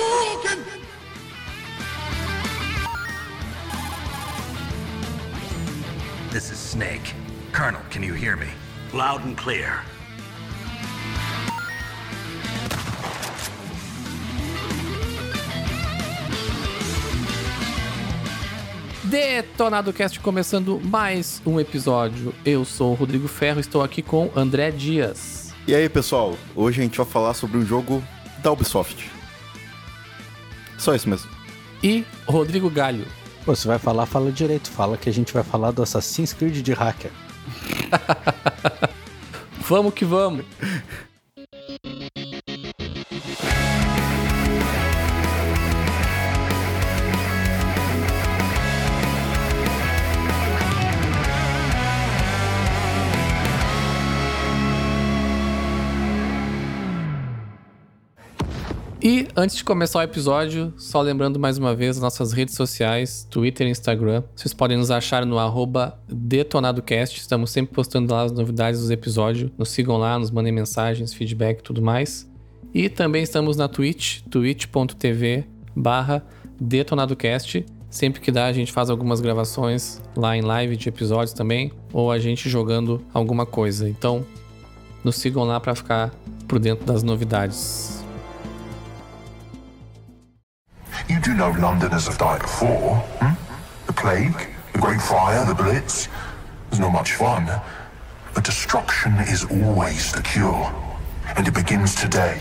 Hadouken! This is Snake. Colonel, can you hear me? Loud and clear. Detonado Cast começando mais um episódio. Eu sou o Rodrigo Ferro, estou aqui com André Dias. E aí, pessoal? Hoje a gente vai falar sobre um jogo da Ubisoft. Só isso mesmo. E Rodrigo Galho. Pô, você vai falar, fala direito. Fala que a gente vai falar do Assassin's Creed de hacker. Vamos que vamos. E antes de começar o episódio, só lembrando mais uma vez as nossas redes sociais, Twitter e Instagram. Vocês podem nos achar no DetonadoCast. Estamos sempre postando lá as novidades dos episódios. Nos sigam lá, nos mandem mensagens, feedback e tudo mais. E também estamos na Twitch, twitch.tv barra DetonadoCast. Sempre que dá, a gente faz algumas gravações lá em live de episódios também, ou a gente jogando alguma coisa. Então, nos sigam lá para ficar por dentro das novidades. You do know Londoners have died before, hmm? The plague, the Great Fire, the Blitz. It's not much fun. But destruction is always the cure. And it begins today.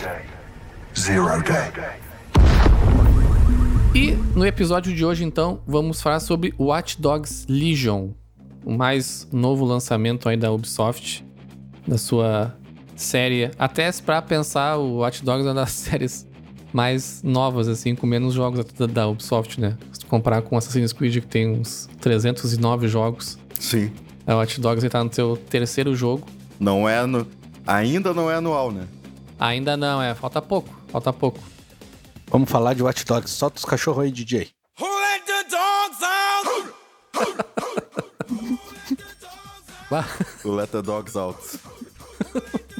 Zero day. E no episódio de hoje, então, vamos falar sobre Watch Dogs Legion, o mais novo lançamento aí da Ubisoft, da sua série. Até para pensar, o Watch Dogs é uma das séries mais novas, assim, com menos jogos da, da Ubisoft, né? Se tu comparar com Assassin's Creed, que tem uns 309 jogos, Sim. a Watch Dogs ele tá no seu terceiro jogo. Não é no... Ainda não é anual, né? Ainda não, é, falta pouco, falta pouco. Vamos falar de Watch Dogs. Solta os cachorros aí, DJ. Bah, O Let the Dogs Out.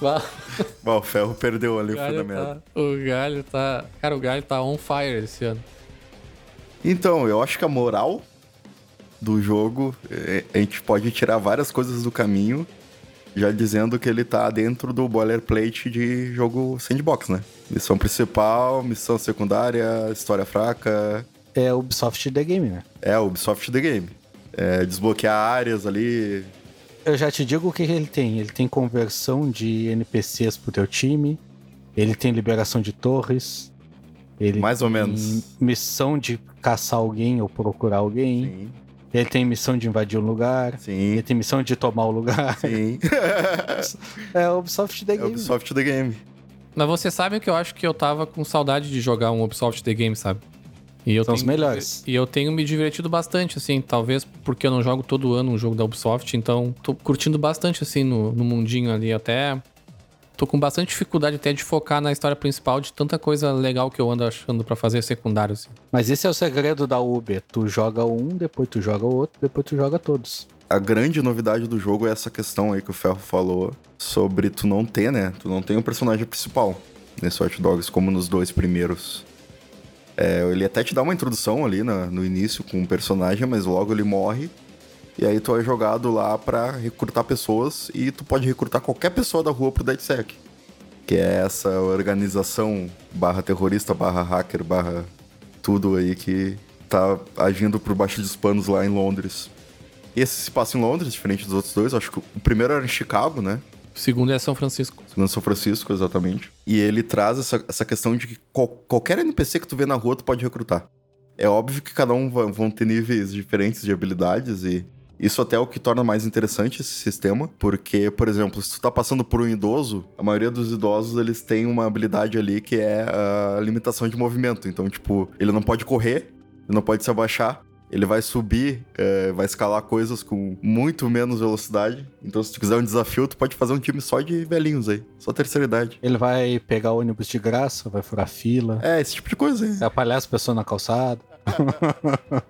Bom, o Ferro perdeu ali o o fundamento. tá, o galho tá... Cara, o galho tá on fire esse ano. Então, eu acho que a moral do jogo, é, a gente pode tirar várias coisas do caminho, já dizendo que ele tá dentro do boilerplate de jogo sandbox, né? Missão principal, missão secundária, história fraca. É Ubisoft The Game, né? É, Ubisoft The Game. É, desbloquear áreas ali. Eu já te digo o que ele tem. Ele tem conversão de NPCs pro teu time. Ele tem liberação de torres. Ele Mais ou tem menos. missão de caçar alguém ou procurar alguém. Sim, Ele tem missão de invadir um lugar. Ele sim, tem missão de tomar o lugar. sim. É Ubisoft The é Game. Ubisoft The Game. Mas vocês sabem que eu acho que eu tava com saudade de jogar um Ubisoft The Game, sabe? E eu São os tenho- melhores. E eu tenho me divertido bastante, assim, talvez porque eu não jogo todo ano um jogo da Ubisoft, então tô curtindo bastante, assim, no, no mundinho ali. Até tô com bastante dificuldade até de focar na história principal de tanta coisa legal que eu ando achando pra fazer secundário, assim. Mas esse é o segredo da Uber. Tu joga um, depois tu joga o outro, depois tu joga todos. A grande novidade do jogo é essa questão aí que o Ferro falou sobre tu não ter, né? Tu não tem um personagem principal nesse Hot Dogs como nos dois primeiros. É, ele até te dá uma introdução ali no início com um personagem, mas logo ele morre. E aí tu é jogado lá pra recrutar pessoas e tu pode recrutar qualquer pessoa da rua pro DedSec. Que é essa organização barra terrorista, barra hacker, barra tudo aí que tá agindo por baixo dos panos lá em Londres. Esse se passa em Londres, diferente dos outros dois. Acho que o primeiro era em Chicago, né? Segundo é São Francisco. Segundo São Francisco, exatamente. E ele traz essa, essa questão de que qual- qualquer NPC que tu vê na rua, tu pode recrutar. É óbvio que cada um va- vão ter níveis diferentes de habilidades e isso até é o que torna mais interessante esse sistema, porque, por exemplo, se tu tá passando por um idoso, a maioria dos idosos, eles têm uma habilidade ali que é a limitação de movimento. Então, tipo, ele não pode correr, ele não pode se abaixar, ele vai subir, é, vai escalar coisas com muito menos velocidade. Então, se tu quiser um desafio, tu pode fazer um time só de velhinhos aí, só terceira idade. Ele vai pegar ônibus de graça, vai furar fila, É, esse tipo de coisa aí. vai apalhar as pessoas na calçada.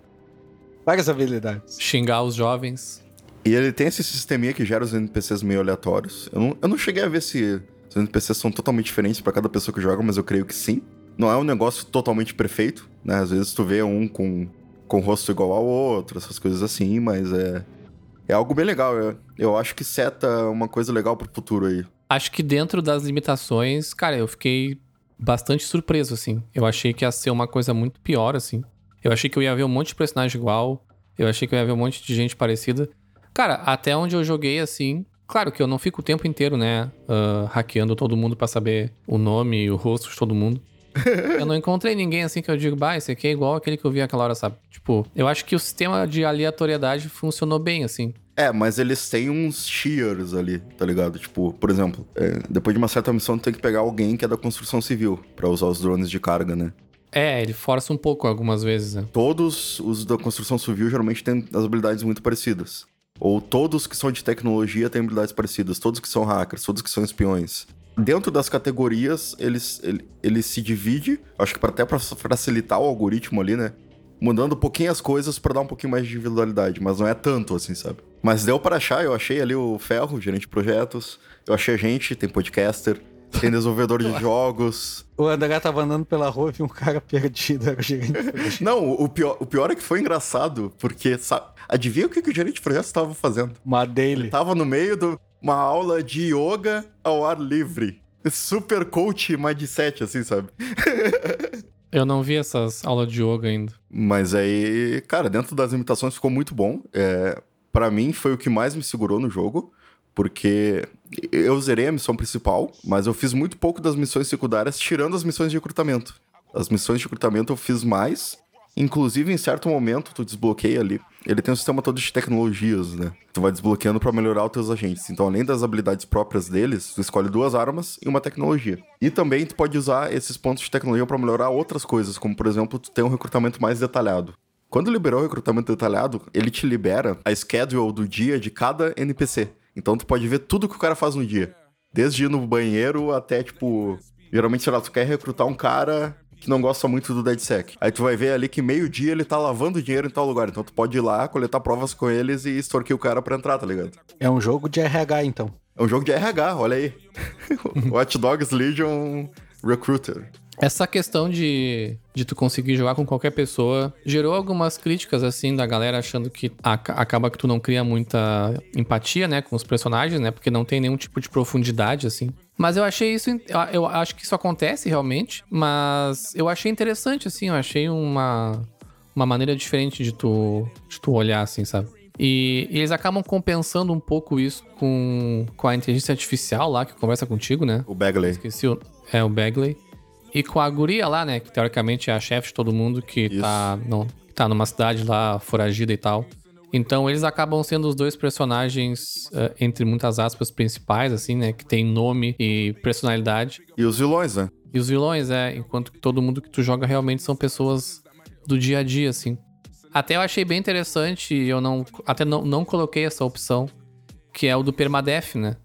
Várias habilidades. Xingar os jovens. E ele tem esse sisteminha que gera os NPCs meio aleatórios. Eu não, eu não cheguei a ver se Os NPCs são totalmente diferentes para cada pessoa que joga, mas eu creio que sim. Não é um negócio totalmente perfeito, né? Às vezes tu vê um com, com rosto igual ao outro, essas coisas assim, mas é. É algo bem legal. Eu, eu acho que seta uma coisa legal pro futuro aí. Acho que dentro das limitações, cara, eu fiquei bastante surpreso, assim. Eu achei que ia ser uma coisa muito pior, assim. Eu achei que eu ia ver um monte de personagem igual. Eu achei que eu ia ver um monte de gente parecida. Cara, até onde eu joguei, assim. Claro que eu não fico o tempo inteiro, né? Uh, hackeando todo mundo para saber o nome e o rosto de todo mundo. eu não encontrei ninguém assim que eu digo, bah, esse aqui é igual aquele que eu vi aquela hora, sabe? Tipo, eu acho que o sistema de aleatoriedade funcionou bem, assim. É, mas eles têm uns shears ali, tá ligado? Tipo, por exemplo, é, depois de uma certa missão, tu tem que pegar alguém que é da construção civil para usar os drones de carga, né? É, ele força um pouco algumas vezes, né? Todos os da construção civil geralmente têm as habilidades muito parecidas. Ou todos que são de tecnologia têm habilidades parecidas. Todos que são hackers, todos que são espiões. Dentro das categorias, eles, ele, ele se divide, acho que até para facilitar o algoritmo ali, né? Mudando um pouquinho as coisas para dar um pouquinho mais de individualidade, mas não é tanto assim, sabe? Mas deu para achar, eu achei ali o Ferro, gerente de projetos, eu achei a gente, tem podcaster, tem desenvolvedor de jogos. O André tava andando pela rua e viu um cara perdido, era o gerente de projetos. Não, o pior, o pior é que foi engraçado, porque sabe, adivinha o que, que o gerente de projetos estava fazendo? Uma daily. Ele tava no meio de uma aula de yoga ao ar livre. Super coach mindset, assim, sabe? Eu não vi essas aulas de yoga ainda. Mas aí, cara, dentro das limitações ficou muito bom. É, para mim foi o que mais me segurou no jogo, porque eu zerei a missão principal, mas eu fiz muito pouco das missões secundárias, tirando as missões de recrutamento. As missões de recrutamento eu fiz mais, inclusive em certo momento tu desbloqueia ali. Ele tem um sistema todo de tecnologias, né? Tu vai desbloqueando para melhorar os teus agentes. Então, além das habilidades próprias deles, tu escolhe duas armas e uma tecnologia. E também tu pode usar esses pontos de tecnologia para melhorar outras coisas, como por exemplo, tu tem um recrutamento mais detalhado. Quando liberou o recrutamento detalhado, ele te libera a schedule do dia de cada NPC. Então tu pode ver tudo que o cara faz no dia. Desde ir no banheiro até, tipo. Geralmente, sei lá, tu quer recrutar um cara que não gosta muito do DeadSec. Aí tu vai ver ali que meio-dia ele tá lavando dinheiro em tal lugar. Então tu pode ir lá, coletar provas com eles e extorquir o cara pra entrar, tá ligado? É um jogo de RH, então. É um jogo de RH, olha aí. Watch Dogs Legion Recruiter. Essa questão de, de tu conseguir jogar com qualquer pessoa gerou algumas críticas, assim, da galera achando que acaba que tu não cria muita empatia, né, com os personagens, né, porque não tem nenhum tipo de profundidade, assim. Mas eu achei isso, eu acho que isso acontece realmente, mas eu achei interessante, assim, eu achei uma, uma maneira diferente de tu, de tu olhar, assim, sabe? E, e, eles acabam compensando um pouco isso com, com a inteligência artificial lá que conversa contigo, né? O Bagley. Esqueci o. É, o Bagley. E com a guria lá, né? Que teoricamente é a chefe de todo mundo que tá, não, tá numa cidade lá foragida e tal. Então eles acabam sendo os dois personagens, uh, entre muitas aspas, principais, assim, né? Que tem nome e personalidade. E os vilões, né? E os vilões, é. Enquanto que todo mundo que tu joga realmente são pessoas do dia a dia, assim. Até eu achei bem interessante, eu não. Até não, não coloquei essa opção, que é o do Permadef, né?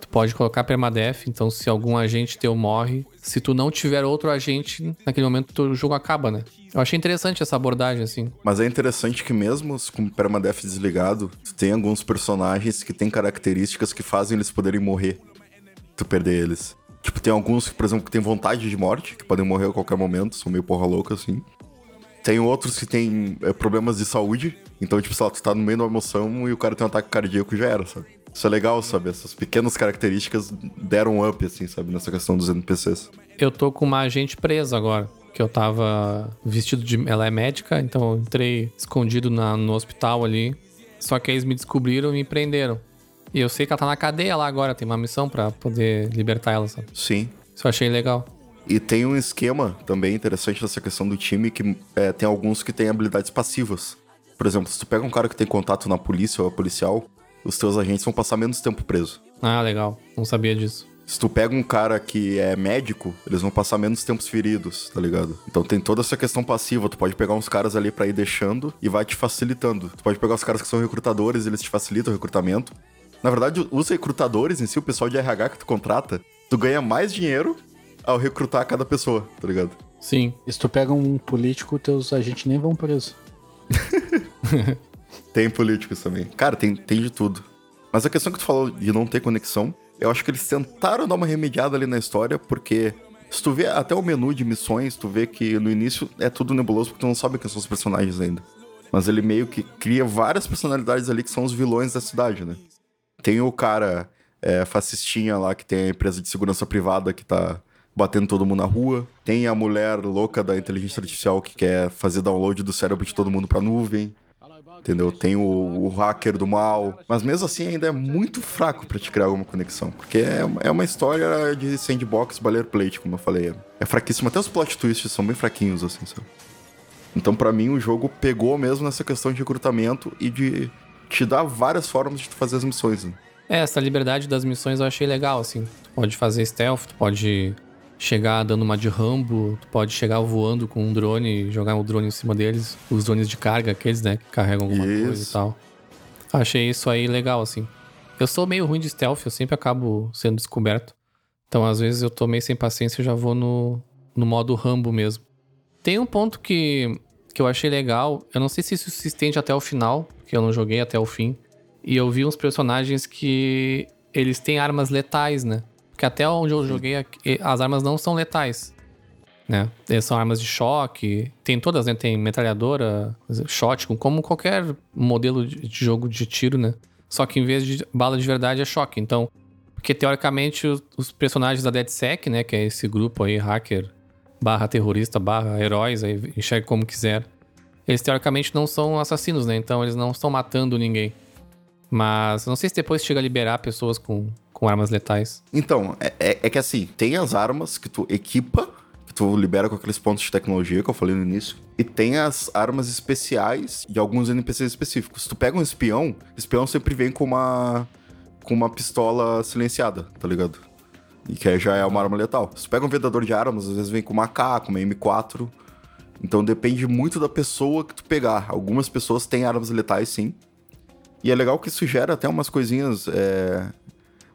Tu pode colocar Permadef, então se algum agente teu morre, se tu não tiver outro agente, naquele momento o jogo acaba, né? Eu achei interessante essa abordagem, assim. Mas é interessante que mesmo com o Permadef desligado, tu tem alguns personagens que têm características que fazem eles poderem morrer. Tu perder eles. Tipo, tem alguns por exemplo, que têm vontade de morte, que podem morrer a qualquer momento, são meio porra louca, assim. Tem outros que têm é, problemas de saúde. Então, tipo, sei lá, tu tá no meio uma emoção e o cara tem um ataque cardíaco já era, sabe? Isso é legal, sabe? Essas pequenas características deram um up, assim, sabe? Nessa questão dos NPCs. Eu tô com uma agente presa agora. Que eu tava vestido de. Ela é médica, então eu entrei escondido na, no hospital ali. Só que eles me descobriram e me prenderam. E eu sei que ela tá na cadeia lá agora, tem uma missão para poder libertar ela, sabe? Sim. Isso eu achei legal. E tem um esquema também interessante nessa questão do time que é, tem alguns que têm habilidades passivas. Por exemplo, se tu pega um cara que tem contato na polícia ou é policial, os teus agentes vão passar menos tempo preso. Ah, legal. Não sabia disso. Se tu pega um cara que é médico, eles vão passar menos tempos feridos, tá ligado? Então tem toda essa questão passiva. Tu pode pegar uns caras ali para ir deixando e vai te facilitando. Tu pode pegar os caras que são recrutadores, eles te facilitam o recrutamento. Na verdade, os recrutadores em si, o pessoal de RH que tu contrata, tu ganha mais dinheiro ao recrutar cada pessoa, tá ligado? Sim. E se tu pega um político, teus agentes nem vão preso. tem políticos também. Cara, tem, tem de tudo. Mas a questão que tu falou de não ter conexão, Eu acho que eles tentaram dar uma remediada ali na história, porque se tu vê até o menu de missões, tu vê que no início é tudo nebuloso porque tu não sabe quem são os personagens ainda. Mas ele meio que cria várias personalidades ali que são os vilões da cidade, né? Tem o cara é, fascistinha lá que tem a empresa de segurança privada que tá batendo todo mundo na rua. Tem a mulher louca da inteligência artificial que quer fazer download do cérebro de todo mundo pra nuvem. Entendeu? Tem o, o hacker do mal. Mas mesmo assim ainda é muito fraco para te criar alguma conexão. Porque é, é uma história de sandbox boilerplate, como eu falei. É fraquíssimo. Até os plot twists são bem fraquinhos, assim, sabe? Então, para mim, o jogo pegou mesmo nessa questão de recrutamento e de te dar várias formas de fazer as missões. Né? É, essa liberdade das missões eu achei legal, assim. Tu pode fazer stealth, tu pode chegar dando uma de Rambo, tu pode chegar voando com um drone e jogar o um drone em cima deles, os drones de carga, aqueles, né, que carregam alguma isso. coisa e tal. Achei isso aí legal, assim. Eu sou meio ruim de stealth, eu sempre acabo sendo descoberto. Então, às vezes, eu tô meio sem paciência e já vou no, no modo Rambo mesmo. Tem um ponto que, que eu achei legal, eu não sei se isso se estende até o final, porque eu não joguei até o fim. E eu vi uns personagens que eles têm armas letais, né? Porque até onde eu joguei, as armas não são letais. Né? Eles são armas de choque, tem todas, né? Tem metralhadora, shotgun, como qualquer modelo de jogo de tiro, né? Só que em vez de bala de verdade é choque. Então, porque teoricamente os, os personagens da DeadSec, né? Que é esse grupo aí, hacker, barra terrorista, barra heróis, aí enxerga como quiser. Eles teoricamente não são assassinos, né? Então eles não estão matando ninguém. Mas não sei se depois chega a liberar pessoas com, com armas letais. Então, é, é, é, que assim, tem as armas que tu equipa, que tu libera com aqueles pontos de tecnologia que eu falei no início, e tem as armas especiais de alguns NPCs específicos. Tu pega um espião, espião sempre vem com uma com uma pistola silenciada, tá ligado? E que já é uma arma letal. Se tu pega um vendedor de armas, às vezes vem com uma AK, com uma M4. Então depende muito da pessoa que tu pegar. Algumas pessoas têm armas letais, sim. E é legal que isso gera até umas coisinhas é,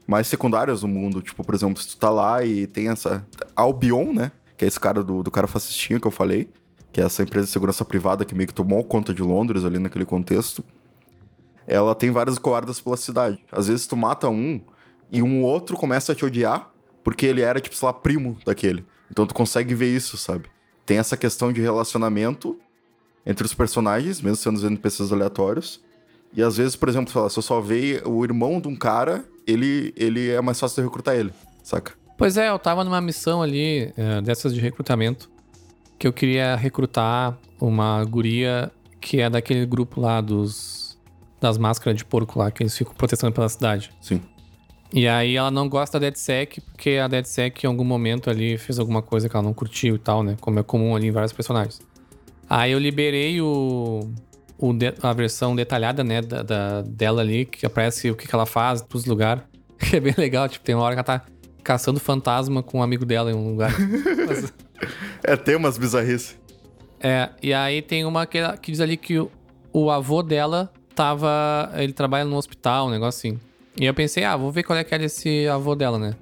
mais secundárias no mundo. Tipo, por exemplo, se tu tá lá e tem essa. Albion, né? Que é esse cara do, do cara fascistinho que eu falei. Que é essa empresa de segurança privada que meio que tomou conta de Londres ali naquele contexto. Ela tem várias guardas pela cidade. Às vezes tu mata um e um outro começa a te odiar porque ele era, tipo, sei lá, primo daquele. Então tu consegue ver isso, sabe? Tem essa questão de relacionamento entre os personagens, mesmo sendo os NPCs aleatórios. E às vezes, por exemplo, se eu só ver o irmão de um cara, ele, ele é mais fácil de recrutar ele, saca? Pois é, eu tava numa missão ali, é, dessas de recrutamento, que eu queria recrutar uma guria que é daquele grupo lá dos. das máscaras de porco lá, que eles ficam protestando pela cidade. Sim. E aí ela não gosta da DeadSec, porque a DeadSec em algum momento ali fez alguma coisa que ela não curtiu e tal, né? Como é comum ali em vários personagens. Aí eu liberei o de, a versão detalhada, né, da, da, dela ali, que aparece o que, que ela faz, todos os lugares. Que é bem legal, tipo, tem uma hora que ela tá caçando fantasma com um amigo dela em um lugar. Mas... é, tem umas bizarrices. É, e aí tem uma que, que diz ali que o, o, avô dela tava. Ele trabalha no hospital, um negócio assim. E eu pensei, ah, vou ver qual é que é desse avô dela, né?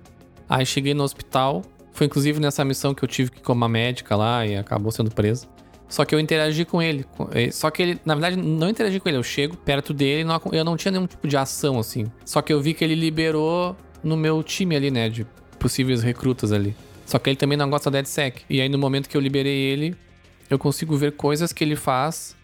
Aí cheguei no hospital. Foi inclusive nessa missão que eu tive que ir com uma médica lá e acabou sendo presa. Só que eu interagi com ele. Eh, só que ele, na verdade, não interagi com ele. Eu chego perto dele e eu não tinha nenhum tipo de ação, assim. Só que eu vi que ele liberou no meu time ali, né? De possíveis recrutas ali. Só que ele também não gosta da DeadSec. E aí, no momento que eu liberei ele, eu consigo ver coisas que ele faz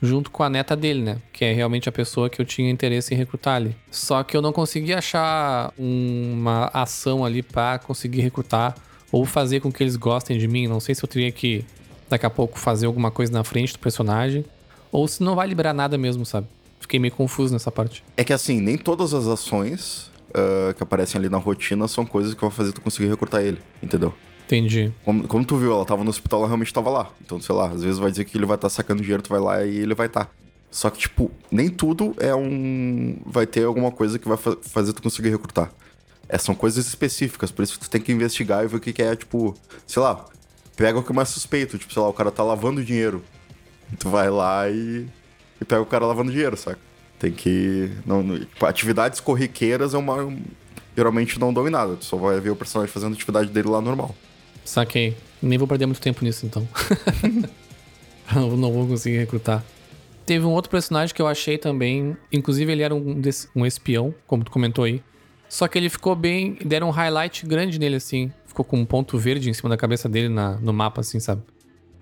junto com a neta dele, né? Que é realmente a pessoa que eu tinha interesse em recrutar ali. Só que eu não consegui achar uma ação ali para conseguir recrutar ou fazer com que eles gostem de mim. Não sei se eu teria que daqui a pouco fazer alguma coisa na frente do personagem, ou se não vai liberar nada mesmo, sabe? Fiquei meio confuso nessa parte. É que assim, nem todas as ações uh, que aparecem ali na rotina são coisas que vão fazer tu conseguir recrutar ele, entendeu? Entendi. Como, como, tu viu, ela tava no hospital, ela realmente tava lá. Então, sei lá, às vezes vai dizer que ele vai estar tá sacando dinheiro, tu vai lá e ele vai estar. Tá. Só que, tipo, nem tudo é um. Vai ter alguma coisa que vai fa fazer tu conseguir recrutar. É, são coisas específicas, por isso que tu tem que investigar e ver o que, que é, tipo, sei lá, pega o que é mais suspeito. Tipo, sei lá, o cara tá lavando dinheiro. Tu vai lá e, e pega o cara lavando dinheiro, saca? Tem que. Não, não, tipo, atividades corriqueiras é uma. Geralmente não dominada. Tu só vai ver o personagem fazendo a atividade dele lá normal. Saquei. Nem vou perder muito tempo nisso, então. não vou conseguir recrutar. Teve um outro personagem que eu achei também. Inclusive, ele era um, um espião, como tu comentou aí. Só que ele ficou bem. Deram um highlight grande nele, assim. Ficou com um ponto verde em cima da cabeça dele na, no mapa, assim, sabe?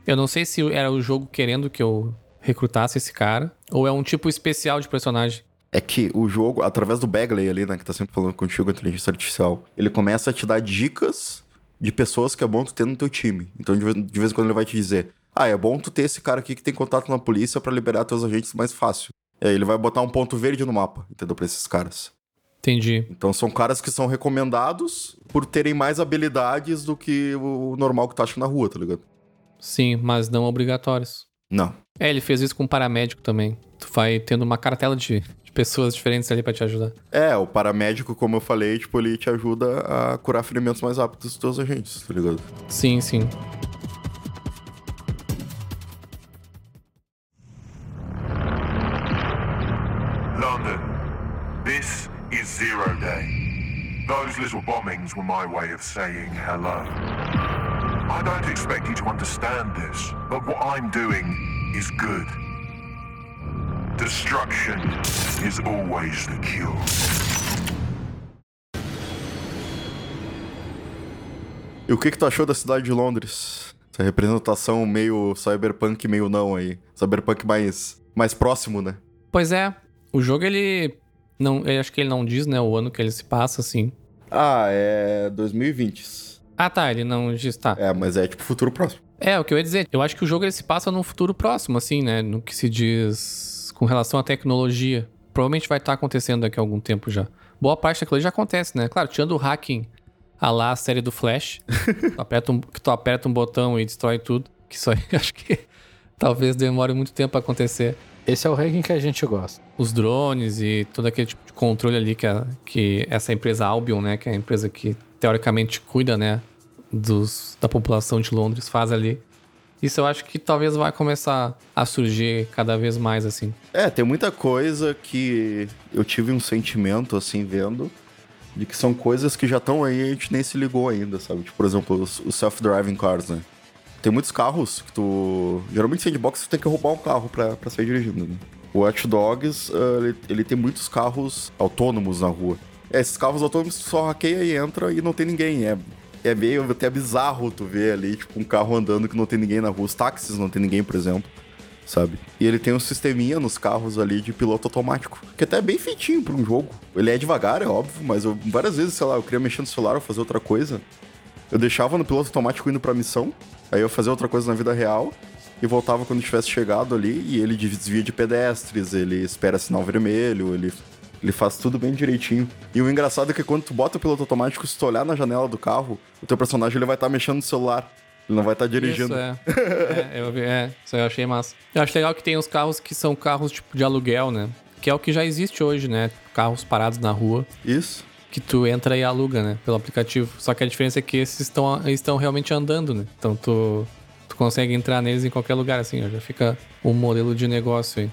Eu não sei se era o jogo querendo que eu recrutasse esse cara, ou é um tipo especial de personagem. É que o jogo, através do Bagley ali, né, que tá sempre falando contigo, a inteligência artificial, ele começa a te dar dicas de pessoas que é bom tu ter no teu time. Então, de vez, em quando ele vai te dizer, ah, é bom tu ter esse cara aqui que tem contato na polícia para liberar teus agentes mais fácil. E aí ele vai botar um ponto verde no mapa, entendeu? Pra esses caras. Entendi. Então são caras que são recomendados por terem mais habilidades do que o normal que tu acha na rua, tá ligado? Sim, mas não obrigatórios. Não. É, ele fez isso com paramédico também. Tu vai tendo uma cartela de, de pessoas diferentes ali pra te ajudar. É, o paramédico, como eu falei, tipo, ele te ajuda a curar ferimentos mais rápidos dos teus agentes, tá ligado? Sim, sim. Those little bombings were my way of saying hello. I don't expect you to understand this, but what I'm doing is good. Destruction is always the cure. E o que que tu achou da cidade de Londres? Essa representação meio cyberpunk, meio não aí. Cyberpunk mais, mais próximo, né? Pois é, o jogo ele. Não, eu acho que ele não diz, né, o ano que ele se passa, assim. Ah, é 2020. Ah, tá, ele não diz, tá. É, mas é tipo futuro próximo. É, o que eu ia dizer. Eu acho que o jogo ele se passa num futuro próximo, assim, né? No que se diz com relação à tecnologia. Provavelmente vai estar acontecendo daqui a algum tempo já. Boa parte da tecnologia já acontece, né? Claro, tirando o hacking a lá a série do Flash, tu aperta um, que tu aperta um botão e destrói tudo. Que isso aí acho que talvez demore muito tempo pra acontecer. Esse é o ranking que a gente gosta. Os drones e todo aquele tipo de controle ali que, a, que essa empresa Albion, né? Que é a empresa que teoricamente cuida, né? Dos, da população de Londres faz ali. Isso eu acho que talvez vai começar a surgir cada vez mais, assim. É, tem muita coisa que eu tive um sentimento, assim, vendo, de que são coisas que já estão aí e a gente nem se ligou ainda, sabe? Tipo, por exemplo, os, os self-driving cars, né? Tem muitos carros que tu. Geralmente, sandbox, tu tem que roubar um carro pra, pra sair dirigindo, né? O Watch Dogs, uh, ele, ele tem muitos carros autônomos na rua. É, esses carros autônomos tu só hackeia e entra e não tem ninguém. É, é meio até bizarro tu ver ali, tipo, um carro andando que não tem ninguém na rua. Os táxis não tem ninguém, por exemplo. Sabe? E ele tem um sisteminha nos carros ali de piloto automático. Que até é bem feitinho pra um jogo. Ele é devagar, é óbvio, mas eu, várias vezes, sei lá, eu queria mexer no celular ou fazer outra coisa. Eu deixava no piloto automático indo pra missão. Aí eu fazia outra coisa na vida real. E voltava quando tivesse chegado ali. E ele desvia de pedestres, ele espera sinal vermelho, ele ele faz tudo bem direitinho. E o engraçado é que quando tu bota o piloto automático, se tu olhar na janela do carro, o teu personagem ele vai estar mexendo no celular. Ele não vai estar dirigindo. Isso, é. é, eu é, isso eu achei massa. Eu acho legal que tem os carros que são carros tipo de aluguel, né? Que é o que já existe hoje, né? Carros parados na rua. Isso. Que tu entra e aluga, né? Pelo aplicativo. Só que a diferença é que esses estão, estão realmente andando, né? Então tu, tu consegue entrar neles em qualquer lugar, assim. ó, Já fica um modelo de negócio aí.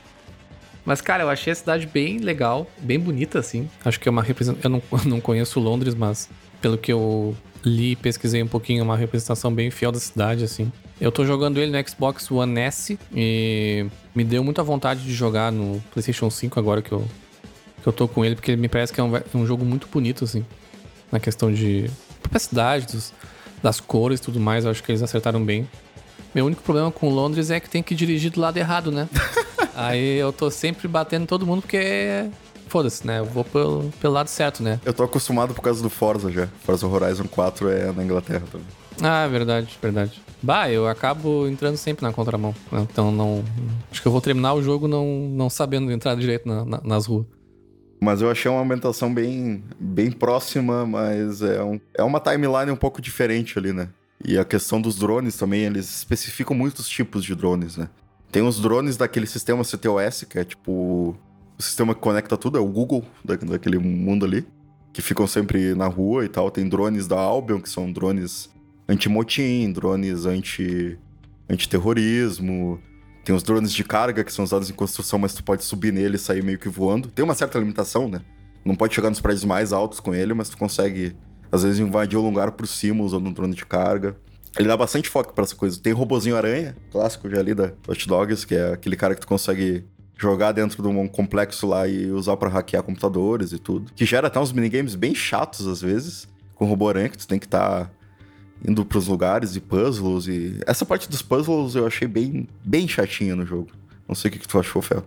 Mas, cara, eu achei a cidade bem legal, bem bonita, assim. Acho que é uma representação. Eu não, não conheço Londres, mas pelo que eu li e pesquisei um pouquinho, é uma representação bem fiel da cidade, assim. Eu tô jogando ele no Xbox One S e me deu muita vontade de jogar no PlayStation 5 agora que eu, que eu tô com ele, porque me parece que é um, um jogo muito bonito, assim. Na questão de cidade, dos, das cores e tudo mais, eu acho que eles acertaram bem. Meu único problema com Londres é que tem que dirigir do lado errado, né? Aí eu tô sempre batendo todo mundo porque. Foda-se, né? Eu vou pelo, pelo lado certo, né? Eu tô acostumado por causa do Forza já. Forza Horizon 4 é na Inglaterra também. Ah, verdade, verdade. Bah, eu acabo entrando sempre na contramão. Então não. Acho que eu vou terminar o jogo não, não sabendo entrar direito na, na, nas ruas. Mas eu achei uma ambientação bem, bem próxima, mas é, um, é uma timeline um pouco diferente ali, né? E a questão dos drones também, eles especificam muitos tipos de drones, né? Tem os drones daquele sistema CTOS, que é tipo o sistema que conecta tudo, é o Google da, daquele mundo ali, que ficam sempre na rua e tal. Tem drones da Albion, que são drones anti-motim, drones anti anti-terrorismo. Tem os drones de carga, que são usados em construção, mas tu pode subir nele e sair meio que voando. Tem uma certa limitação, né? Não pode chegar nos prédios mais altos com ele, mas tu consegue, às vezes, invadir o lugar por cima usando um drone de carga. Ele dá bastante foco pra essa coisa. Tem o robozinho aranha, clássico já ali da Hot Dogs, que é aquele cara que tu consegue jogar dentro de um complexo lá e usar pra hackear computadores e tudo. Que gera até uns minigames bem chatos às vezes, com o robô aranha, que tu tem que estar tá indo pros lugares e puzzles e... Essa parte dos puzzles eu achei bem, bem chatinha no jogo. Não sei o que, que tu achou, Fel.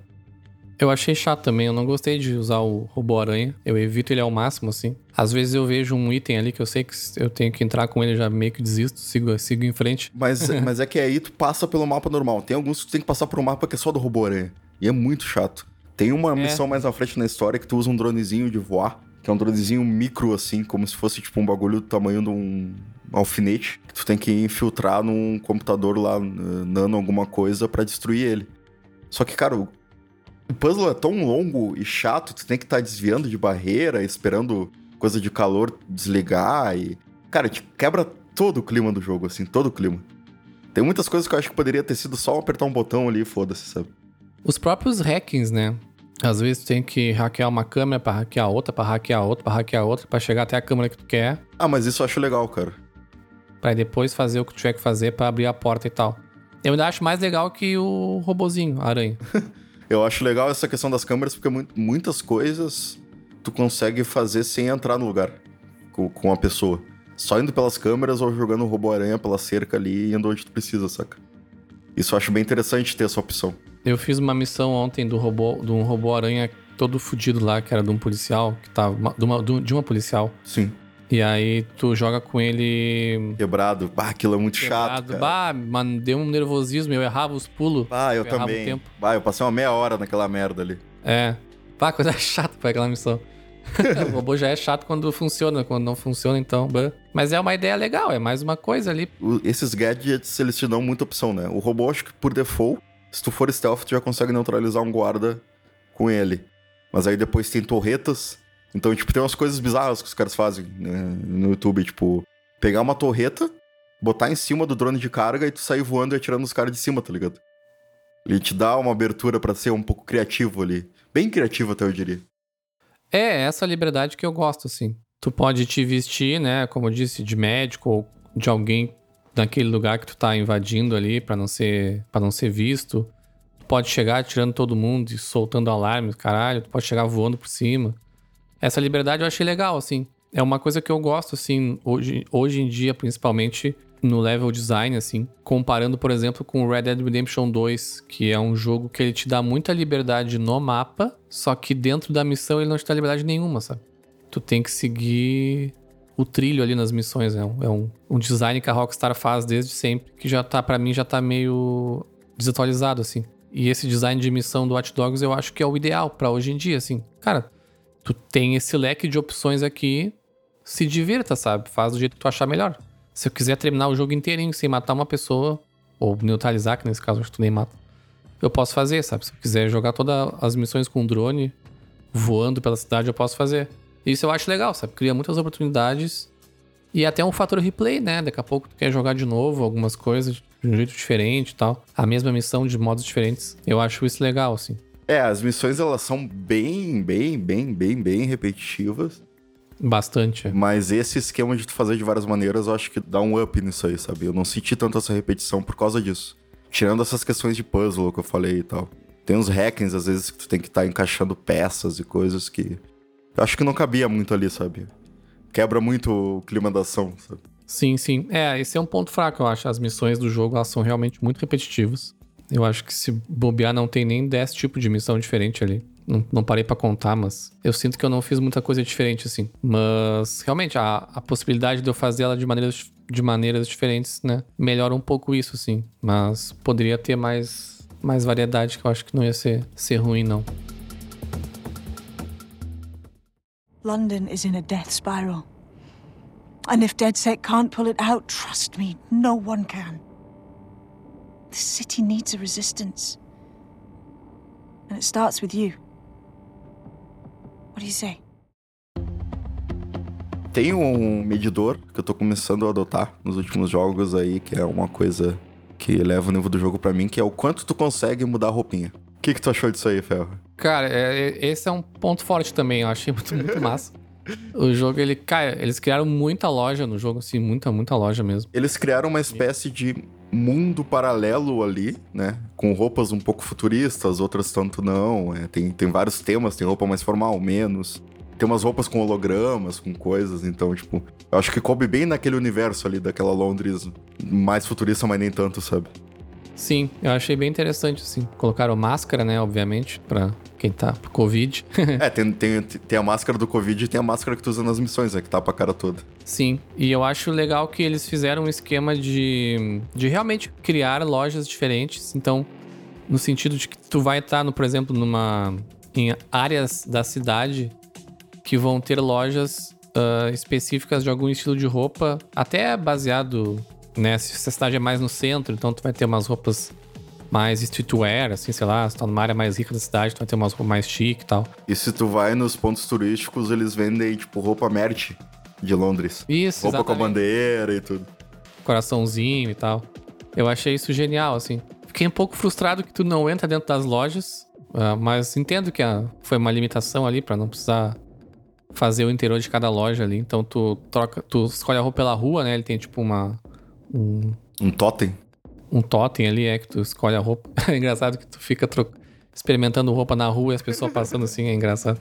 Eu achei chato também, eu não gostei de usar o robô aranha. Eu evito ele ao máximo, assim. Às vezes eu vejo um item ali que eu sei que eu tenho que entrar com ele, já meio que desisto, sigo, sigo em frente. Mas, mas é que aí tu passa pelo mapa normal. Tem alguns que tu tem que passar por um mapa que é só do robô aranha. E é muito chato. Tem uma é. missão mais à frente na história que tu usa um dronezinho de voar, que é um dronezinho micro, assim, como se fosse tipo um bagulho do tamanho de um alfinete, que tu tem que infiltrar num computador lá, nano alguma coisa, para destruir ele. Só que, cara, o puzzle é tão longo e chato, tu tem que estar tá desviando de barreira, esperando coisa de calor desligar e. Cara, te quebra todo o clima do jogo, assim, todo o clima. Tem muitas coisas que eu acho que poderia ter sido só apertar um botão ali e foda-se, sabe? Os próprios hackings, né? Às vezes tem que hackear uma câmera para hackear outra, para hackear outra, para hackear outra, para chegar até a câmera que tu quer. Ah, mas isso eu acho legal, cara. Para depois fazer o que tu tiver que fazer para abrir a porta e tal. Eu ainda acho mais legal que o robozinho, a aranha. eu acho legal essa questão das câmeras porque muitas coisas tu consegue fazer sem entrar no lugar com, com a pessoa. Só indo pelas câmeras ou jogando o robô aranha pela cerca ali e indo onde tu precisa, saca? Isso eu acho bem interessante ter essa opção. Eu fiz uma missão ontem do robô, de um robô aranha todo fudido lá, que era de um policial, que tava. De uma, de uma policial. Sim. E aí tu joga com ele. Quebrado. Bah, aquilo é muito Quebrado. chato. Cara. Bah, mano, deu um nervosismo, eu errava os pulos. Bah, eu, eu também. Bah, eu passei uma meia hora naquela merda ali. É. Bah, coisa chata pra aquela missão. o robô já é chato quando funciona, quando não funciona, então. Bah. Mas é uma ideia legal, é mais uma coisa ali. O, esses gadgets, eles te dão muita opção, né? O robô, acho que por default, se tu for stealth, tu já consegue neutralizar um guarda com ele. Mas aí depois tem torretas. Então, tipo, tem umas coisas bizarras que os caras fazem né, no YouTube, tipo, pegar uma torreta, botar em cima do drone de carga e tu sair voando e atirando os caras de cima, tá ligado? Ele te dá uma abertura para ser um pouco criativo ali. Bem criativo, até eu diria. É, essa liberdade que eu gosto, assim. Tu pode te vestir, né, como eu disse, de médico ou de alguém naquele lugar que tu tá invadindo ali para não ser para não ser visto. Tu pode chegar tirando todo mundo e soltando alarmes, caralho, tu pode chegar voando por cima. Essa liberdade eu achei legal, assim. É uma coisa que eu gosto, assim, hoje, hoje em dia, principalmente no level design, assim. Comparando, por exemplo, com Red Dead Redemption 2, que é um jogo que ele te dá muita liberdade no mapa, só que dentro da missão ele não te dá liberdade nenhuma, sabe? Tu tem que seguir o trilho ali nas missões. É um, é um, um design que a Rockstar faz desde sempre, que já tá, para mim, já tá meio desatualizado, assim. E esse design de missão do Watch Dogs eu acho que é o ideal para hoje em dia, assim. Cara, tu tem esse leque de opções aqui, se divirta, sabe? Faz do jeito que tu achar melhor. Se eu quiser terminar o jogo inteirinho sem matar uma pessoa, ou neutralizar, que nesse caso acho que tu nem mata, eu posso fazer, sabe? Se eu quiser jogar todas as missões com drone voando pela cidade, eu posso fazer. Isso eu acho legal, sabe? Cria muitas oportunidades. E até um fator replay, né? Daqui a pouco tu quer jogar de novo algumas coisas de um jeito diferente e tal. A mesma missão de modos diferentes. Eu acho isso legal, assim. É, as missões elas são bem, bem, bem, bem, bem repetitivas. Bastante. Mas esse esquema de tu fazer de várias maneiras, eu acho que dá um up nisso aí, sabe? Eu não senti tanto essa repetição por causa disso. Tirando essas questões de puzzle que eu falei e tal. Tem uns hackings, às vezes, que tu tem que estar tá encaixando peças e coisas que acho que não cabia muito ali, sabe? Quebra muito o clima da ação, sabe? Sim, sim. É, esse é um ponto fraco, eu acho. As missões do jogo, elas são realmente muito repetitivas. Eu acho que se bobear não tem nem 10 tipos de missão diferente ali. Não, não parei para contar, mas eu sinto que eu não fiz muita coisa diferente, assim. Mas, realmente, a, a possibilidade de eu fazer ela de maneiras, de maneiras diferentes, né? Melhora um pouco isso, sim. Mas poderia ter mais, mais variedade, que eu acho que não ia ser, ser ruim, não. London is in a death spiral. And if DeadSec can't pull it out, trust me, no one can. The city needs a resistance. And it starts with you. What do you say? Tem um medidor que eu tô começando a adotar nos últimos jogos aí, que é uma coisa que leva o nível do jogo para mim, que é o quanto tu consegue mudar a roupinha. O que, que tu achou disso aí, Ferro? Cara, é, é, esse é um ponto forte também, eu achei muito, muito massa. O jogo, ele, cara, eles criaram muita loja no jogo, assim, muita, muita loja mesmo. Eles criaram uma espécie de mundo paralelo ali, né? Com roupas um pouco futuristas, outras tanto não. É, tem, tem vários temas, tem roupa mais formal, menos. Tem umas roupas com hologramas, com coisas, então, tipo, eu acho que coube bem naquele universo ali daquela Londres mais futurista, mas nem tanto, sabe? Sim, eu achei bem interessante, assim. Colocaram máscara, né, obviamente, pra quem tá pro Covid. é, tem, tem, tem a máscara do Covid e tem a máscara que tu usa nas missões, né, que tapa a cara toda. Sim, e eu acho legal que eles fizeram um esquema de, de realmente criar lojas diferentes. Então, no sentido de que tu vai estar, tá, no, por exemplo, numa em áreas da cidade que vão ter lojas uh, específicas de algum estilo de roupa, até baseado né? Se a cidade é mais no centro, então tu vai ter umas roupas mais streetwear, assim, sei lá, se tá numa área mais rica da cidade, tu vai ter umas roupas mais chique e tal. E se tu vai nos pontos turísticos, eles vendem, tipo, roupa merch de Londres. Isso, Roupa exatamente. com a bandeira e tudo. Coraçãozinho e tal. Eu achei isso genial, assim. Fiquei um pouco frustrado que tu não entra dentro das lojas, uh, mas entendo que uh, foi uma limitação ali para não precisar fazer o interior de cada loja ali. Então tu troca, tu escolhe a roupa pela rua, né? Ele tem tipo uma um. Um totem? Um totem ali, é que tu escolhe a roupa. É engraçado que tu fica tro... experimentando roupa na rua e as pessoas passando assim, é engraçado.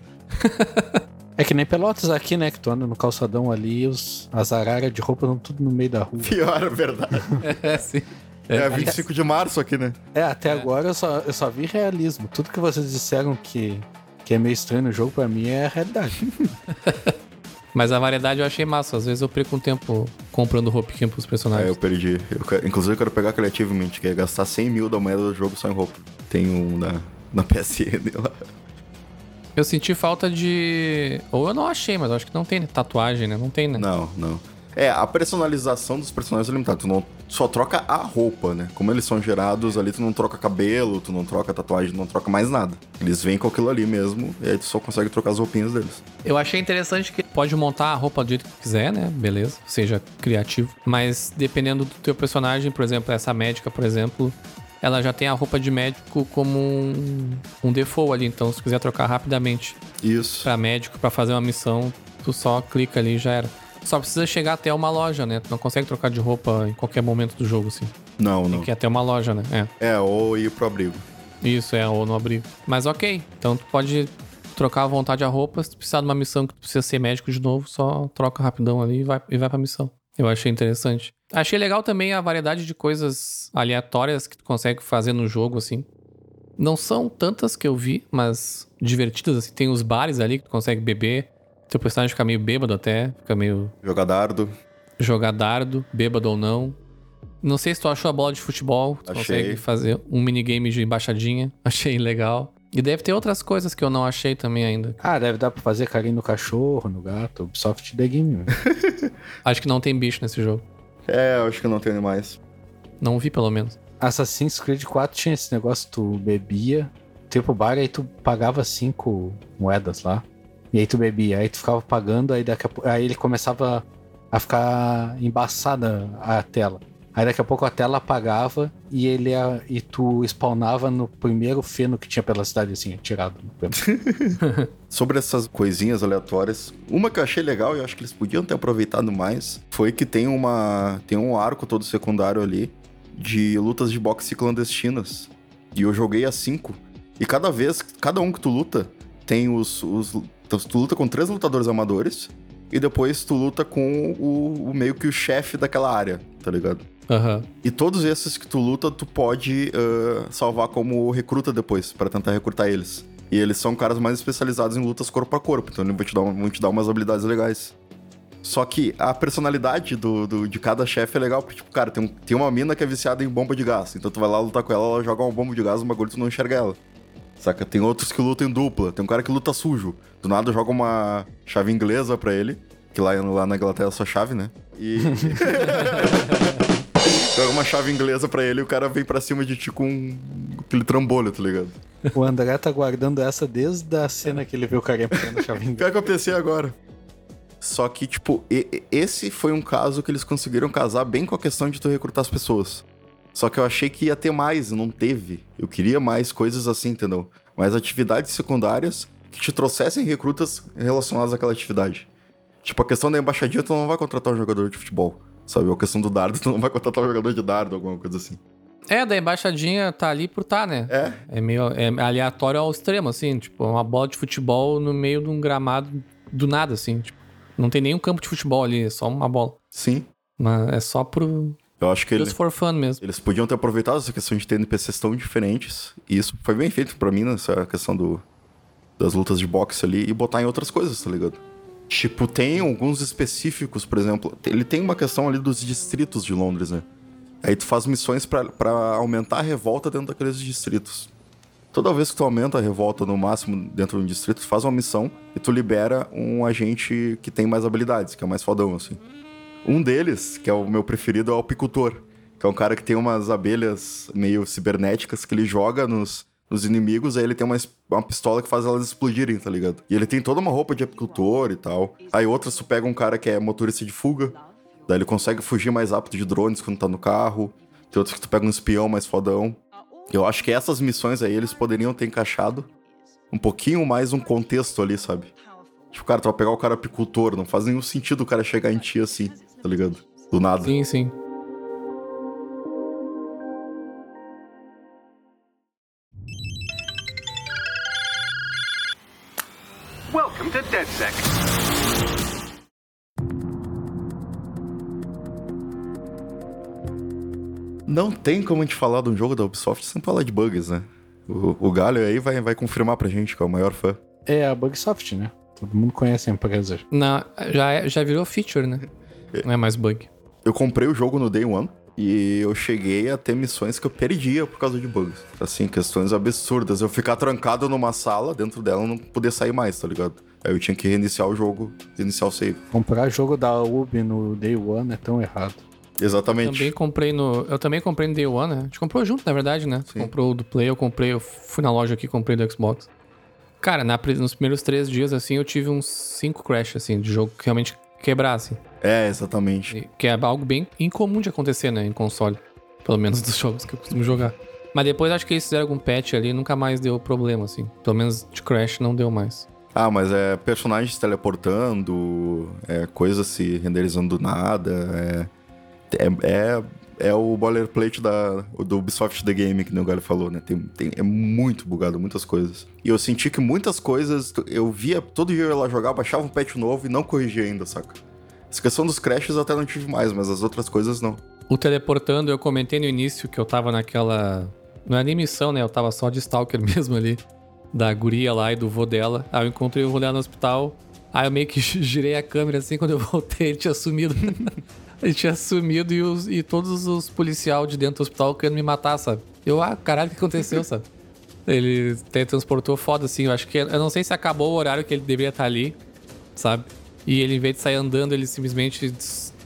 É que nem Pelotas aqui, né? Que tu anda no calçadão ali e os, as araras de roupa estão tudo no meio da rua. Pior, é verdade. é, sim. É, é 25 de março aqui, né? É, até é. agora eu só, eu só vi realismo. Tudo que vocês disseram que, que é meio estranho no jogo, pra mim é a realidade. Mas a variedade eu achei massa. Às vezes eu perco um tempo comprando roupinha pros personagens. É, eu perdi. Eu, inclusive eu quero pegar criativamente, que é gastar 100 mil da moeda do jogo só em roupa. Tem um na, na PSN lá. Eu senti falta de. Ou eu não achei, mas eu acho que não tem tatuagem, né? Não tem, né? Não, não. É, a personalização dos personagens é limitada. Tu não só troca a roupa, né? Como eles são gerados ali, tu não troca cabelo, tu não troca tatuagem, tu não troca mais nada. Eles vêm com aquilo ali mesmo, e aí tu só consegue trocar as roupinhas deles. Eu achei interessante que pode montar a roupa do jeito que quiser, né? Beleza, seja criativo. Mas dependendo do teu personagem, por exemplo, essa médica, por exemplo, ela já tem a roupa de médico como um, um default ali. Então, se quiser trocar rapidamente Isso. pra médico, para fazer uma missão, tu só clica ali e já era. Só precisa chegar até uma loja, né? Tu não consegue trocar de roupa em qualquer momento do jogo, assim. Não, não. Tem que ir até uma loja, né? É. é, ou ir pro abrigo. Isso, é, ou no abrigo. Mas ok, então tu pode trocar à vontade a roupa. Se tu precisar de uma missão que tu precisa ser médico de novo, só troca rapidão ali e vai, e vai pra missão. Eu achei interessante. Achei legal também a variedade de coisas aleatórias que tu consegue fazer no jogo, assim. Não são tantas que eu vi, mas divertidas, assim. Tem os bares ali que tu consegue beber. Teu personagem fica meio bêbado até, fica meio. Jogar dardo. Jogar dardo, bêbado ou não. Não sei se tu achou a bola de futebol, tu Achei. consegue fazer um minigame de embaixadinha. Achei legal. E deve ter outras coisas que eu não achei também ainda. Ah, deve dar pra fazer carinho no cachorro, no gato. Ubisoft The Game. Né? acho que não tem bicho nesse jogo. É, eu acho que não tem animais. Não vi, pelo menos. Assassin's Creed 4 tinha esse negócio, tu bebia, tipo bar, aí tu pagava cinco moedas lá. E aí tu bebia, aí tu ficava pagando, aí daqui a, aí ele começava a ficar embaçada a tela. Aí daqui a pouco a tela apagava e ele e tu spawnava no primeiro feno que tinha pela cidade, assim, tirado. Sobre essas coisinhas aleatórias, uma que eu achei legal e eu acho que eles podiam ter aproveitado mais foi que tem uma tem um arco todo secundário ali de lutas de boxe clandestinas. E eu joguei a 5. E cada vez, cada um que tu luta, tem os, os então, tu luta com três lutadores amadores e depois tu luta com o, o meio que o chefe daquela área, tá ligado? Uhum. E todos esses que tu luta, tu pode uh, salvar como recruta depois, para tentar recrutar eles. E eles são caras mais especializados em lutas corpo a corpo, então eles vão te dar, vão te dar umas habilidades legais. Só que a personalidade do, do de cada chefe é legal, porque, tipo, cara, tem, um, tem uma mina que é viciada em bomba de gás. Então tu vai lá lutar com ela, ela joga uma bomba de gás, um bagulho tu não enxerga ela. Saca? Tem outros que lutam em dupla. Tem um cara que luta sujo. Do nada joga uma chave inglesa pra ele. Que lá, lá na Inglaterra é só chave, né? E. joga uma chave inglesa pra ele e o cara vem pra cima de ti com aquele trambolho, tá ligado? O André tá guardando essa desde a cena que ele viu o cara pegando a chave inglesa. Pior que eu pensei agora. Só que, tipo, esse foi um caso que eles conseguiram casar bem com a questão de tu recrutar as pessoas. Só que eu achei que ia ter mais, não teve. Eu queria mais coisas assim, entendeu? Mais atividades secundárias que te trouxessem recrutas relacionadas àquela atividade. Tipo, a questão da embaixadinha, tu não vai contratar um jogador de futebol. Sabe? A questão do dardo, tu não vai contratar um jogador de dardo, alguma coisa assim. É, da embaixadinha tá ali por tá, né? É. É meio é aleatório ao extremo, assim. Tipo, uma bola de futebol no meio de um gramado do nada, assim. Tipo, não tem nenhum campo de futebol ali, é só uma bola. Sim. Mas é só pro. Eu acho que ele, for fun mesmo. eles podiam ter aproveitado essa questão de ter NPCs tão diferentes. E isso foi bem feito pra mim, nessa questão do, das lutas de boxe ali, e botar em outras coisas, tá ligado? Tipo, tem alguns específicos, por exemplo. Ele tem uma questão ali dos distritos de Londres, né? Aí tu faz missões pra aumentar a revolta dentro daqueles distritos. Toda vez que tu aumenta a revolta no máximo dentro de um distrito, tu faz uma missão e tu libera um agente que tem mais habilidades, que é mais fodão, assim. Um deles, que é o meu preferido, é o apicultor. Que é um cara que tem umas abelhas meio cibernéticas que ele joga nos, nos inimigos, aí ele tem uma, uma pistola que faz elas explodirem, tá ligado? E ele tem toda uma roupa de apicultor e tal. Aí outras tu pega um cara que é motorista de fuga, daí ele consegue fugir mais rápido de drones quando tá no carro. Tem outros que tu pega um espião mais fodão. Eu acho que essas missões aí eles poderiam ter encaixado um pouquinho mais um contexto ali, sabe? Tipo, cara, tu vai pegar o cara apicultor, não faz nenhum sentido o cara chegar em ti assim, tá ligado? Do nada. Sim, sim. Welcome to DedSec. Não tem como a gente falar de um jogo da Ubisoft sem falar de bugs, né? O, o Galho aí vai, vai confirmar pra gente que é o maior fã. É a Bugsoft, né? Todo mundo conhece a empresa. Na, já, é- já virou feature, né? Não é mais bug. Eu comprei o jogo no Day One e eu cheguei a ter missões que eu perdia por causa de bugs. Assim, questões absurdas. Eu ficar trancado numa sala, dentro dela, e não poder sair mais, tá ligado? Aí eu tinha que reiniciar o jogo, reiniciar o save. Comprar jogo da Ubi no Day One é tão errado. Exatamente. Também comprei no. Eu também comprei no Day One, né? A gente comprou junto, na verdade, né? Você comprou o do Play, eu comprei, eu fui na loja aqui e comprei do Xbox. Cara, na nos primeiros três dias, assim, eu tive uns cinco crash, assim, de jogo que realmente quebrar, assim. É, exatamente. E- Que é algo bem incomum de acontecer, né? Em console. Pelo menos dos jogos que eu costumo jogar. Mas depois acho que eles fizeram algum patch ali nunca mais deu problema, assim. Pelo menos de crash não deu mais. Ah, mas é personagens teleportando, é coisas se renderizando do nada, é, é, é, é o boilerplate da, do Ubisoft The Game, que o Galho falou, né? Tem, tem- é muito bugado, muitas coisas. E eu senti que muitas coisas, eu via, todo dia eu ia lá jogar, baixava um patch novo e não corrigia ainda, saca? Essa questão dos crashes eu até não tive mais, mas as outras coisas não. O teleportando, eu comentei no início que eu tava naquela. Não é nem missão, né? Eu tava só de Stalker mesmo ali. Da guria lá e do vô dela. Aí eu encontrei o vô dela no hospital. Aí eu meio que girei a câmera assim, quando eu voltei, ele tinha sumido. ele tinha sumido e, os- e todos os policial de dentro do hospital querendo me matar, sabe? Eu, ah, caralho, o que aconteceu, sabe? Ele teletransportou foda, assim. Eu acho que. Eu não sei se acabou o horário que ele deveria estar ali, sabe? E ele, em vez de sair andando, ele simplesmente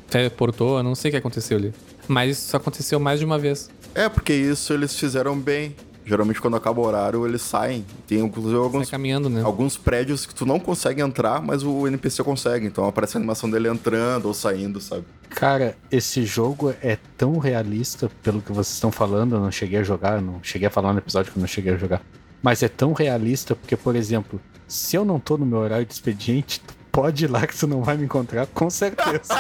teleportou. Eu não sei o que aconteceu ali. Mas isso aconteceu mais de uma vez. É, porque isso eles fizeram bem. Geralmente quando acaba o horário, eles saem. Tem inclusive Sai alguns caminhando, né? alguns prédios que tu não consegue entrar, mas o NPC consegue. Então aparece a animação dele entrando ou saindo, sabe? Cara, esse jogo é tão realista, pelo que vocês estão falando, eu não cheguei a jogar, não cheguei a falar no episódio que eu não cheguei a jogar. Mas é tão realista porque, por exemplo, se eu não tô no meu horário de expediente, tu pode ir lá que tu não vai me encontrar, com certeza.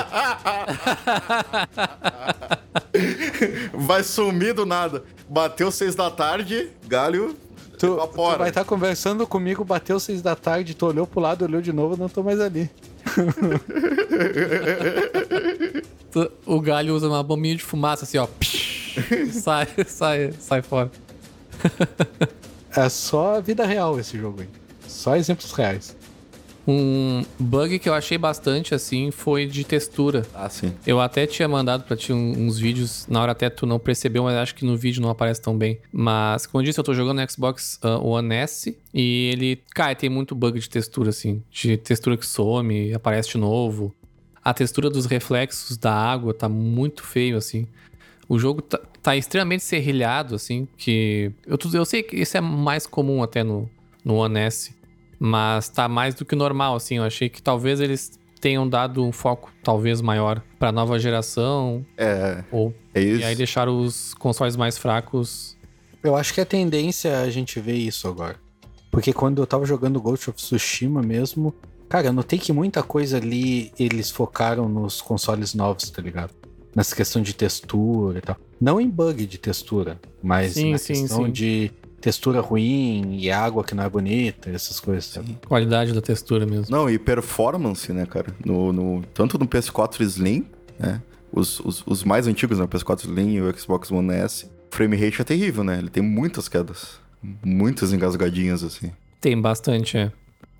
Vai sumir do nada. Bateu seis da tarde, galho. Tu, tu vai estar conversando comigo, bateu seis da tarde, tu olhou pro lado, olhou de novo, não tô mais ali. O galho usa uma bombinha de fumaça assim, ó. sai, sai, sai fora. É só a vida real esse jogo aí. Só exemplos reais. Um bug que eu achei bastante assim foi de textura. Ah, sim. Eu até tinha mandado pra ti uns vídeos, na hora até tu não percebeu, mas acho que no vídeo não aparece tão bem. Mas, como eu disse, eu tô jogando no Xbox ah, One S e ele, cara, tem muito bug de textura, assim. De textura que some, aparece de novo. A textura dos reflexos da água tá muito feio, assim. O jogo tá, tá extremamente serrilhado, assim, que... Eu, tu- eu sei que isso é mais comum até no, no One S, mas tá mais do que normal, assim. Eu achei que talvez eles tenham dado um foco talvez maior pra nova geração, É, ou é isso. e aí deixaram os consoles mais fracos. Eu acho que a tendência é a gente ver isso agora. Porque quando eu tava jogando Ghost of Tsushima mesmo, Cara, eu notei que muita coisa ali eles focaram nos consoles novos, tá ligado? Nessa questão de textura e tal. Não em bug de textura, mas Sim, na sim, questão sim. de textura ruim e água que não é bonita, essas coisas. sabe? Qualidade da textura mesmo. Não, e performance, né, cara? No, no- tanto no PS4 Slim, né? Os, os, os mais antigos, né? O PS4 Slim e o Xbox One S. O frame rate é terrível, né? Ele tem muitas quedas. Muitas engasgadinhas, assim. Tem bastante, é.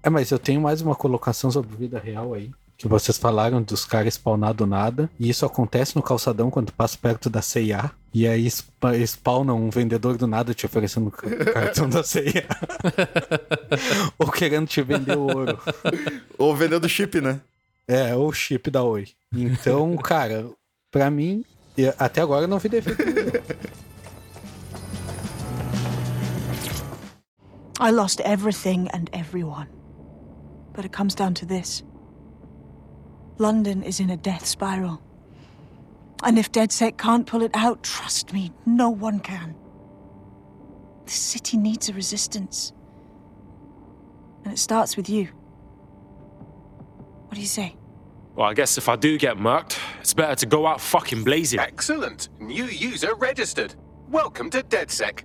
É, mas eu tenho mais uma colocação sobre vida real aí. Que vocês falaram dos caras spawnar do nada. E isso acontece no calçadão quando passa perto da CIA. E aí spa- spawna um vendedor do nada te oferecendo ca- cartão da CIA. Ou querendo te vender o ouro. Ou vendendo chip, né? É, ou chip da Oi. Então, cara, pra mim, até agora eu não vi defeito. I lost everything and everyone. But it comes down to this London is in a death spiral. And if DeadSec can't pull it out, trust me, no one can. The city needs a resistance. And it starts with you. What do you say? Well, I guess if I do get murked, it's better to go out fucking blazing. Excellent. New user registered. Welcome to DedSec.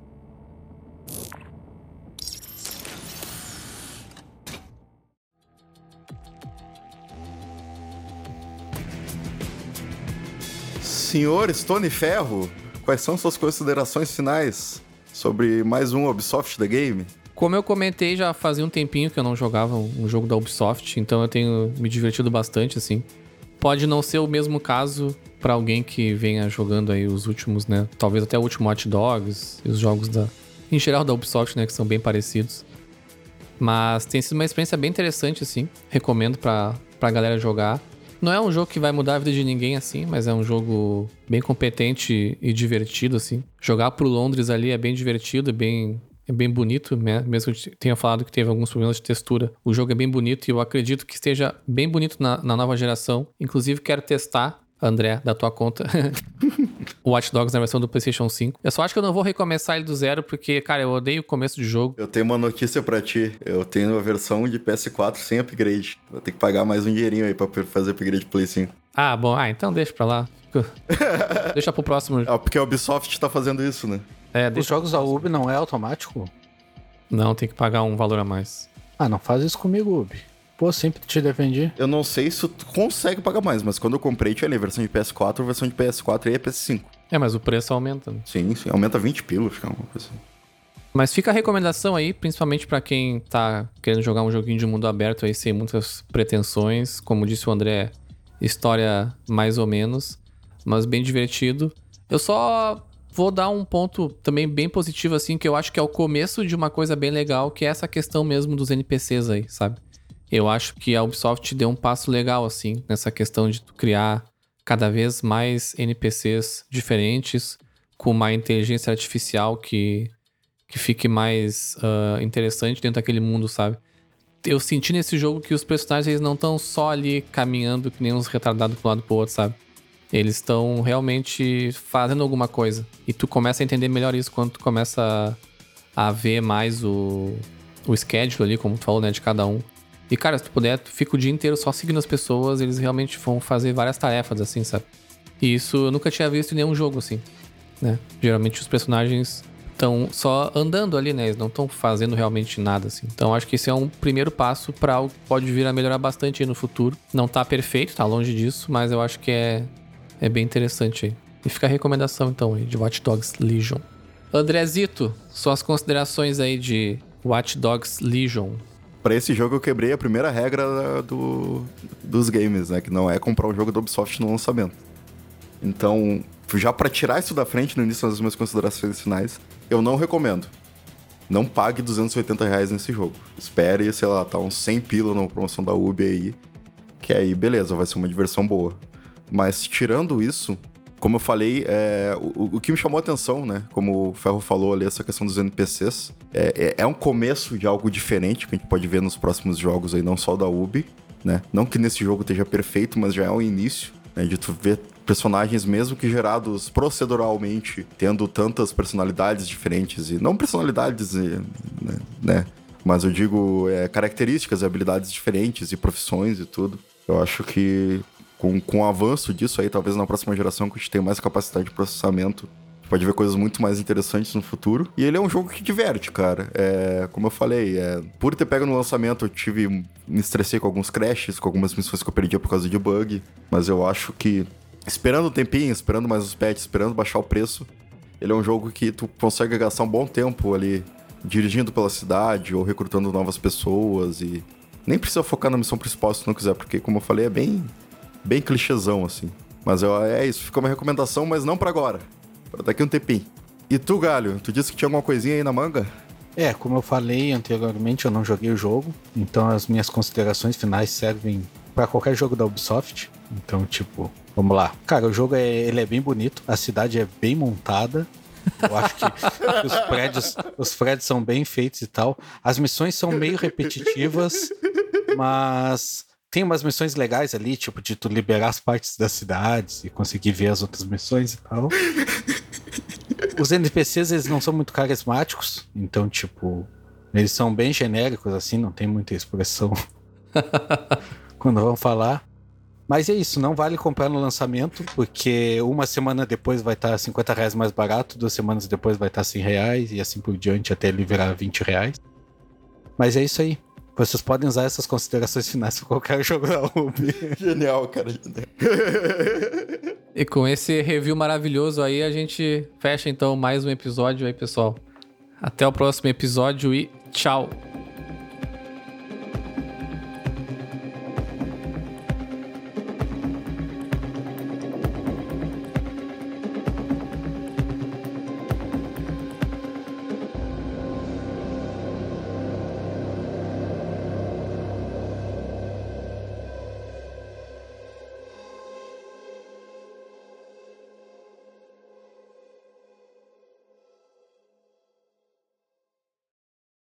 Senhor Stone Ferro, quais são suas considerações finais sobre mais um Ubisoft The Game? Como eu comentei, já fazia um tempinho que eu não jogava um jogo da Ubisoft, então eu tenho me divertido bastante, assim. Pode não ser o mesmo caso pra alguém que venha jogando aí os últimos, né? Talvez até o último Hot Dogs e os jogos da. Em geral da Ubisoft, né? Que são bem parecidos. Mas tem sido uma experiência bem interessante, assim. Recomendo pra, pra galera jogar. Não é um jogo que vai mudar a vida de ninguém, assim, mas é um jogo bem competente e divertido, assim. Jogar pro Londres ali é bem divertido, é bem, é bem bonito, né? Mesmo que tenha falado que teve alguns problemas de textura. O jogo é bem bonito e eu acredito que esteja bem bonito na, na nova geração. Inclusive, quero testar, André, da tua conta, o Watch Dogs na versão do PlayStation 5. Eu só acho que eu não vou recomeçar ele do zero, porque, cara, eu odeio o começo de jogo. Eu tenho uma notícia pra ti. Eu tenho a versão de PS4 sem upgrade. Vou ter que pagar mais um dinheirinho aí pra fazer upgrade de Play 5. Ah, bom, ah, então deixa pra lá. deixa pro próximo. Ah, porque a Ubisoft tá fazendo isso, né? É, Os jogos da Ubi não é automático? Não, tem que pagar um valor a mais. Ah, não faz isso comigo, Ubi. Pô, sempre te defendi. Eu não sei se tu consegue pagar mais, mas quando eu comprei tinha ali a versão de PS4, a versão de PS4 e a PS5. É, mas o preço aumenta, né? Sim, sim, aumenta 20 pila, fica uma coisa assim. Mas fica a recomendação aí, principalmente pra quem tá querendo jogar um joguinho de mundo aberto aí sem muitas pretensões. Como disse o André, história mais ou menos, mas bem divertido. Eu só vou dar um ponto também bem positivo, assim, que eu acho que é o começo de uma coisa bem legal, que é essa questão mesmo dos NPCs aí, sabe? Eu acho que a Ubisoft deu um passo legal, assim, nessa questão de criar cada vez mais NPCs diferentes, com uma inteligência artificial que que fique mais ah, interessante dentro daquele mundo, sabe? Eu senti nesse jogo que os personagens eles não estão só ali caminhando que nem uns retardados pro lado pro outro, sabe? Eles estão realmente fazendo alguma coisa. E tu começa a entender melhor isso quando tu começa a, a ver mais o, o schedule ali, como tu falou, né, de cada um. E, cara, se tu puder, tu fica o dia inteiro só seguindo as pessoas, eles realmente vão fazer várias tarefas, assim, sabe? E isso eu nunca tinha visto em nenhum jogo, assim, né? Geralmente os personagens estão só andando ali, né? Eles não estão fazendo realmente nada, assim. Então acho que esse é um primeiro passo para algo que pode vir a melhorar bastante no futuro. Não tá perfeito, tá longe disso, mas eu acho que é, é bem interessante aí. E fica a recomendação, então, aí, de Watch Dogs Legion. Andrezito, suas considerações aí de Watch Dogs Legion. Pra esse jogo eu quebrei a primeira regra do, dos games, né? Que não é comprar um jogo da Ubisoft no lançamento. Então, já pra tirar isso da frente no início das minhas considerações finais, eu não recomendo. Não pague 280 reais nesse jogo. Espere, sei lá, tá uns 100 pila na promoção da Ubi aí. Que aí, beleza, vai ser uma diversão boa. Mas tirando isso, como eu falei, é, o, o que me chamou a atenção, né? Como o Ferro falou ali, essa questão dos NPCs, é, é, é um começo de algo diferente que a gente pode ver nos próximos jogos aí, não só da Ubi, né? Não que nesse jogo esteja perfeito, mas já é um início, né? De tu ver personagens mesmo que gerados proceduralmente, tendo tantas personalidades diferentes, e não personalidades, né? né, Mas eu digo é, características, habilidades diferentes e profissões e tudo. Eu acho que com, com o avanço disso aí, talvez na próxima geração, que a gente tenha mais capacidade de processamento, pode ver coisas muito mais interessantes no futuro. E ele é um jogo que diverte, cara. É, como eu falei, é, por ter pego no lançamento, eu tive. Me estressei com alguns crashes, com algumas missões que eu perdia por causa de bug. Mas eu acho que, esperando um tempinho, esperando mais os patches, esperando baixar o preço, ele é um jogo que tu consegue gastar um bom tempo ali dirigindo pela cidade ou recrutando novas pessoas e. Nem precisa focar na missão principal se não quiser, porque, como eu falei, é bem. Bem clichêzão, assim. Mas eu, é isso, fica uma recomendação, mas não para agora. Pra daqui um tempinho. E tu, Galho, tu disse que tinha alguma coisinha aí na manga? É, como eu falei anteriormente, eu não joguei o jogo, então as minhas considerações finais servem para qualquer jogo da Ubisoft. Então, tipo, vamos lá. Cara, o jogo é, ele é bem bonito, a cidade é bem montada. Eu acho que os prédios, os prédios são bem feitos e tal. As missões são meio repetitivas, mas tem umas missões legais ali, tipo de tu liberar as partes das cidades e conseguir ver as outras missões e tal. Os NPCs, eles não são muito carismáticos, então, tipo, eles são bem genéricos, assim, não tem muita expressão quando vão falar. Mas é isso, não vale comprar no lançamento, porque uma semana depois vai estar 50 reais mais barato, duas semanas depois vai estar 100 reais e assim por diante até ele virar 20 reais. Mas é isso aí. Vocês podem usar essas considerações finais para qualquer jogo da Ubi. Genial, cara. E com esse review maravilhoso aí, a gente fecha então mais um episódio aí, pessoal. Até o próximo episódio e tchau!